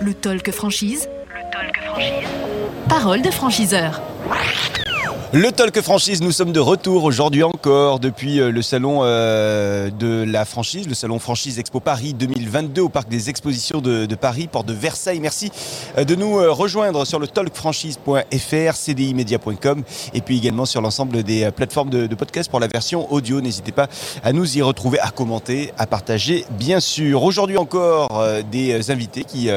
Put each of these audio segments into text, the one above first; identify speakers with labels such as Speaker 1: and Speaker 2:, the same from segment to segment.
Speaker 1: Le talk franchise. Le talk franchise. Parole de franchiseur.
Speaker 2: Le Talk Franchise, nous sommes de retour aujourd'hui encore depuis euh, le salon euh, de la franchise, le salon Franchise Expo Paris 2022 au Parc des Expositions de, Paris, porte de Versailles. Merci euh, de nous rejoindre sur le talkfranchise.fr, cdimedia.com et puis également sur l'ensemble des plateformes de, podcast pour la version audio. N'hésitez pas à nous y retrouver, à commenter, à partager, bien sûr. Aujourd'hui encore des invités qui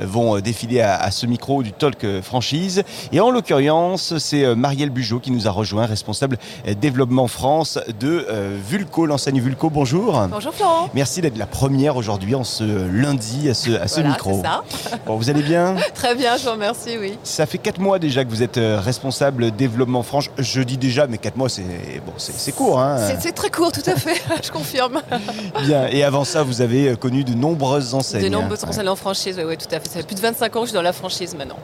Speaker 2: vont défiler à, à ce micro du Talk Franchise. Et en l'occurrence, c'est Marielle Bugeaud qui nous a rejoint, responsable euh, développement France de euh, Vulco, l'enseigne Vulco. Bonjour.
Speaker 3: Bonjour Florent.
Speaker 2: Merci d'être la première aujourd'hui en ce lundi à ce, à ce
Speaker 3: Voilà,
Speaker 2: micro.
Speaker 3: ça.
Speaker 2: Bon, vous allez bien
Speaker 3: Très bien, je vous remercie, oui.
Speaker 2: Ça fait quatre mois déjà que vous êtes euh, responsable développement France. Je dis déjà, mais quatre mois, c'est bon, c'est court. Hein
Speaker 3: C'est- très court, tout à fait, je confirme.
Speaker 2: Bien. Et avant ça, vous avez connu de nombreuses enseignes.
Speaker 3: De nombreuses enseignes en franchise, oui, oui, tout à fait. Ça fait plus de 25 ans que je suis dans la franchise maintenant.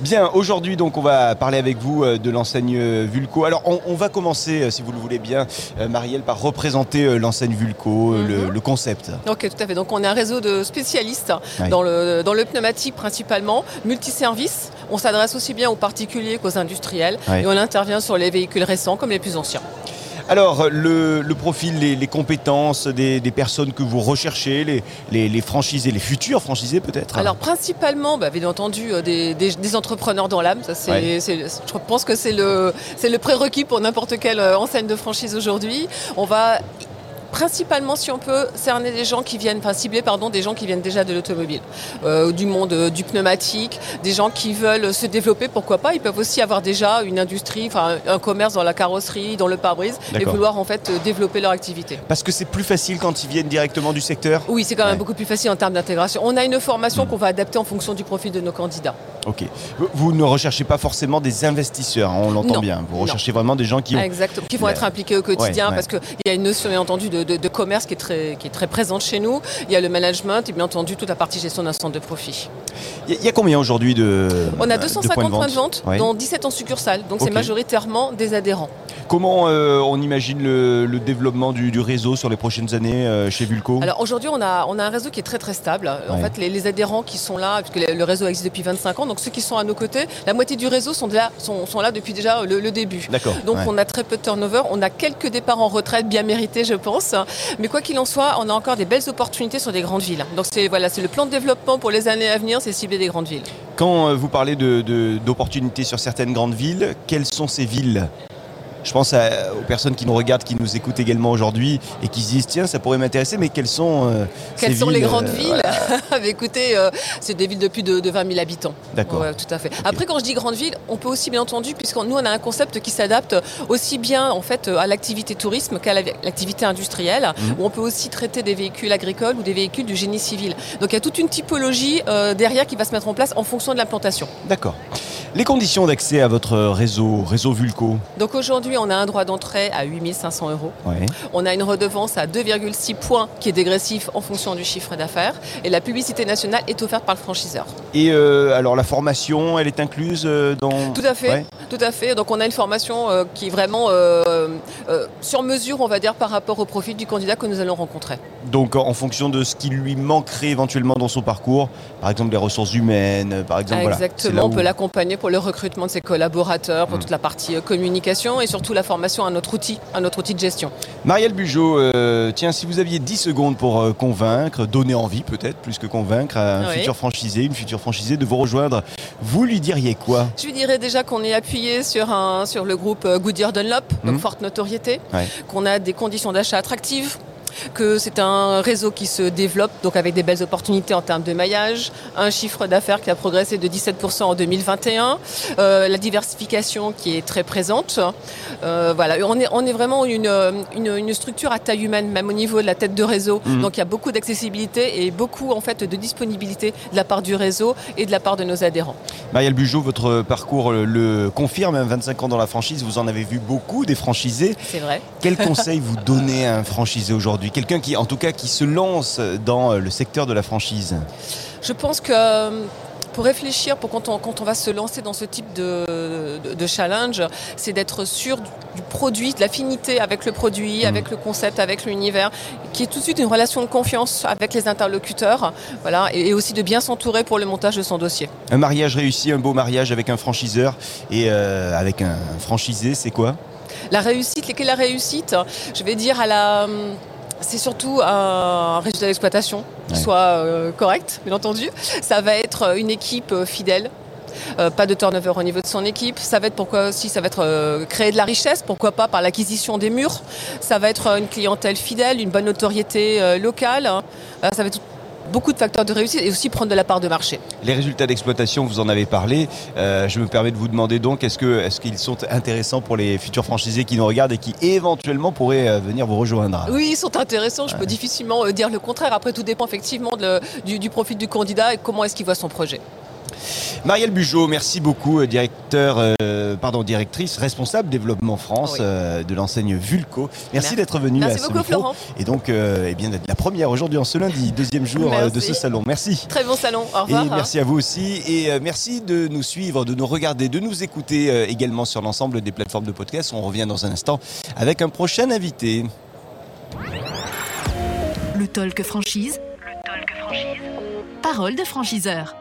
Speaker 2: Bien, aujourd'hui donc on va parler avec vous de l'enseigne Vulco. Alors on, on va commencer, euh, si vous le voulez bien, euh, Marielle, par représenter euh, l'enseigne Vulco, euh, le,
Speaker 3: Mhm.
Speaker 2: le concept.
Speaker 3: Ok, tout à fait. Donc on est un réseau de spécialistes dans, le, dans le pneumatique principalement, multiservices. On s'adresse aussi bien aux particuliers qu'aux industriels et on intervient sur les véhicules récents comme les plus anciens.
Speaker 2: Alors le, le profil, les, les compétences des, des personnes que vous recherchez, les, les, les franchisés, les futurs franchisés peut-être
Speaker 3: Alors principalement, bah, bien entendu, euh, des, des- des entrepreneurs dans l'âme. Ça, c'est,
Speaker 2: Ouais.
Speaker 3: c'est- je pense que c'est le, c'est le prérequis pour n'importe quelle euh, enseigne de franchise aujourd'hui. On va principalement, si on peut, cerner des gens qui viennent, enfin cibler pardon, des gens qui viennent déjà de l'automobile, euh, du monde euh, du pneumatique, des gens qui veulent se développer, pourquoi pas. Ils peuvent aussi avoir déjà une industrie, enfin un commerce dans la carrosserie, dans le pare-brise, et vouloir en fait euh, développer leur activité.
Speaker 2: Parce que c'est plus facile quand ils viennent directement du secteur?
Speaker 3: Oui, c'est quand même
Speaker 2: Ouais.
Speaker 3: beaucoup plus facile en termes d'intégration. On a une formation qu'on va adapter en fonction du profil de nos candidats.
Speaker 2: Ok. Vous- ne recherchez pas forcément des investisseurs, hein, on l'entend bien. Vous
Speaker 3: Non.
Speaker 2: recherchez vraiment des gens qui ont...
Speaker 3: Exactement, qui vont être impliqués au quotidien
Speaker 2: Ouais, ouais.
Speaker 3: parce qu'il y a une notion bien entendu de, de- de commerce qui est, très, qui est très présente chez nous. Il y a le management et bien entendu toute la partie gestion d'un centre de profit.
Speaker 2: Il y a- il y a combien aujourd'hui de
Speaker 3: On a
Speaker 2: de
Speaker 3: 250 points de vente,
Speaker 2: Ouais.
Speaker 3: dont 17 en succursale, donc c'est majoritairement des adhérents.
Speaker 2: Comment euh, on imagine le, le développement du, du réseau sur les prochaines années euh, chez Vulco?
Speaker 3: Alors aujourd'hui, on a, on a un réseau qui est très très stable. En
Speaker 2: Ouais.
Speaker 3: fait, les, les adhérents qui sont là, puisque le, le réseau existe depuis 25 ans, donc ceux qui sont à nos côtés, la moitié du réseau sont là, sont, sont là depuis déjà le, le début.
Speaker 2: D'accord.
Speaker 3: Donc
Speaker 2: ouais.
Speaker 3: on a très peu de turnover, on a quelques départs en retraite bien mérités je pense, mais quoi qu'il en soit, on a encore des belles opportunités sur des grandes villes. Donc c'est voilà, c'est le plan de développement pour les années à venir, c'est cibler des grandes villes.
Speaker 2: Quand euh, vous parlez de- de- d'opportunités sur certaines grandes villes, quelles sont ces villes? Je pense à- aux personnes qui nous regardent, qui nous écoutent également aujourd'hui et qui se disent tiens ça pourrait m'intéresser mais quelles sont euh, ces
Speaker 3: Quelles sont les
Speaker 2: villes,
Speaker 3: grandes
Speaker 2: euh,
Speaker 3: villes
Speaker 2: voilà.
Speaker 3: Écoutez, euh, c'est des villes de plus de, de 20 000 habitants.
Speaker 2: D'accord.
Speaker 3: Ouais, tout à fait. Après, quand je dis grande ville, on peut aussi, bien entendu, puisque nous, on a un concept qui s'adapte aussi bien en fait à l'activité tourisme qu'à la- l'activité industrielle,
Speaker 2: Mhm.
Speaker 3: où on peut aussi traiter des véhicules agricoles ou des véhicules du génie civil. Donc, il y a toute une typologie euh, derrière qui va se mettre en place en fonction de l'implantation.
Speaker 2: D'accord. Les conditions d'accès à votre réseau, réseau Vulco
Speaker 3: Donc, aujourd'hui, on a un droit d'entrée à 8 500 euros.
Speaker 2: ouais.
Speaker 3: On a une redevance à 2,6 points qui est dégressif en fonction du chiffre d'affaires. Et la publicité nationale est offerte par le franchiseur.
Speaker 2: Et euh, alors la formation, elle est incluse euh, dans...
Speaker 3: Tout à fait,
Speaker 2: Ouais.
Speaker 3: Tout à fait. Donc on a une formation euh, qui est vraiment euh, euh, sur mesure, on va dire, par rapport au profil du candidat que nous allons rencontrer.
Speaker 2: Donc en fonction de ce qui lui manquerait éventuellement dans son parcours, par exemple les ressources humaines, par exemple.
Speaker 3: Exactement, on peut l'accompagner pour le recrutement de ses collaborateurs, pour
Speaker 2: Mm.
Speaker 3: toute la partie communication et surtout la formation à notre outil, à notre outil de gestion.
Speaker 2: Marielle Bugeaud, tiens, si vous aviez 10 secondes pour convaincre, donner envie peut-être, plus que convaincre, à un
Speaker 3: Oui.
Speaker 2: futur franchisé, une future franchisée de vous rejoindre, vous lui diriez quoi?
Speaker 3: Je lui dirais déjà qu'on est appuyé sur, un, sur le groupe euh, Goodyear Dunlop, donc
Speaker 2: Mhm.
Speaker 3: forte notoriété,
Speaker 2: Ouais.
Speaker 3: qu'on a des conditions d'achat attractives que c'est un réseau qui se développe donc avec des belles opportunités en termes de maillage, un chiffre d'affaires qui a progressé de 17% en 2021, euh, la diversification qui est très présente. Euh, voilà, on est, on est vraiment une, une, une structure à taille humaine, même au niveau de la tête de réseau.
Speaker 2: Mhm.
Speaker 3: Donc il y a beaucoup d'accessibilité et beaucoup en fait de disponibilité de la part du réseau et de la part de nos adhérents.
Speaker 2: Marielle Bugeaud, votre parcours le confirme, hein, 25 ans dans la franchise, vous en avez vu beaucoup des franchisés.
Speaker 3: C'est vrai.
Speaker 2: Quel conseil vous donnez à un franchisé aujourd'hui? Quelqu'un qui, en tout cas, qui se lance dans euh, le secteur de la franchise
Speaker 3: Je pense que euh, pour réfléchir, pour quand on, quand on va se lancer dans ce type de, de, challenge, c'est d'être sûr du, produit, de l'affinité avec le produit, mmh. avec le concept, avec l'univers, qui est tout de suite une relation de confiance avec les interlocuteurs, voilà, et, aussi de bien s'entourer pour le montage de son dossier.
Speaker 2: Un mariage réussi, un beau mariage avec un franchiseur et euh, avec un franchisé, c'est quoi?
Speaker 3: La réussite, quelle est la réussite Je vais dire à la c'est surtout un résultat d'exploitation qui soit euh, correct, bien entendu. Ça va être une équipe euh, fidèle, euh, pas de turnover au niveau de son équipe. Ça va être pourquoi aussi, ça va être créer de la richesse, pourquoi pas par l'acquisition des murs. Ça va être une clientèle fidèle, une bonne notoriété locale. ça va être beaucoup de facteurs de réussite et aussi prendre de la part de marché.
Speaker 2: Les résultats d'exploitation, vous en avez parlé. Euh, je me permets de vous demander donc, est-ce qu'ils est qu'ils sont intéressants pour les futurs franchisés qui nous regardent et qui éventuellement pourraient euh, venir vous rejoindre?
Speaker 3: Oui, ils sont intéressants. Je peux difficilement euh, dire le contraire. Après, tout dépend effectivement du, du profil du candidat et comment est-ce qu'il voit son projet.
Speaker 2: Marielle Bugeaud, merci beaucoup, euh, directeur, euh, pardon, directrice responsable développement France euh, de l'enseigne Vulco. Merci, d'être venue
Speaker 3: à ce beaucoup,
Speaker 2: Et donc, eh bien, d'être la première aujourd'hui en ce lundi, deuxième jour de ce salon. Merci.
Speaker 3: Très bon salon. Au revoir.
Speaker 2: Et merci à vous aussi. Et merci de nous suivre, de nous regarder, de nous écouter également sur l'ensemble des plateformes de podcast. On revient dans un instant avec un prochain invité.
Speaker 1: Le talk franchise. Le talk franchise. Parole de franchiseur.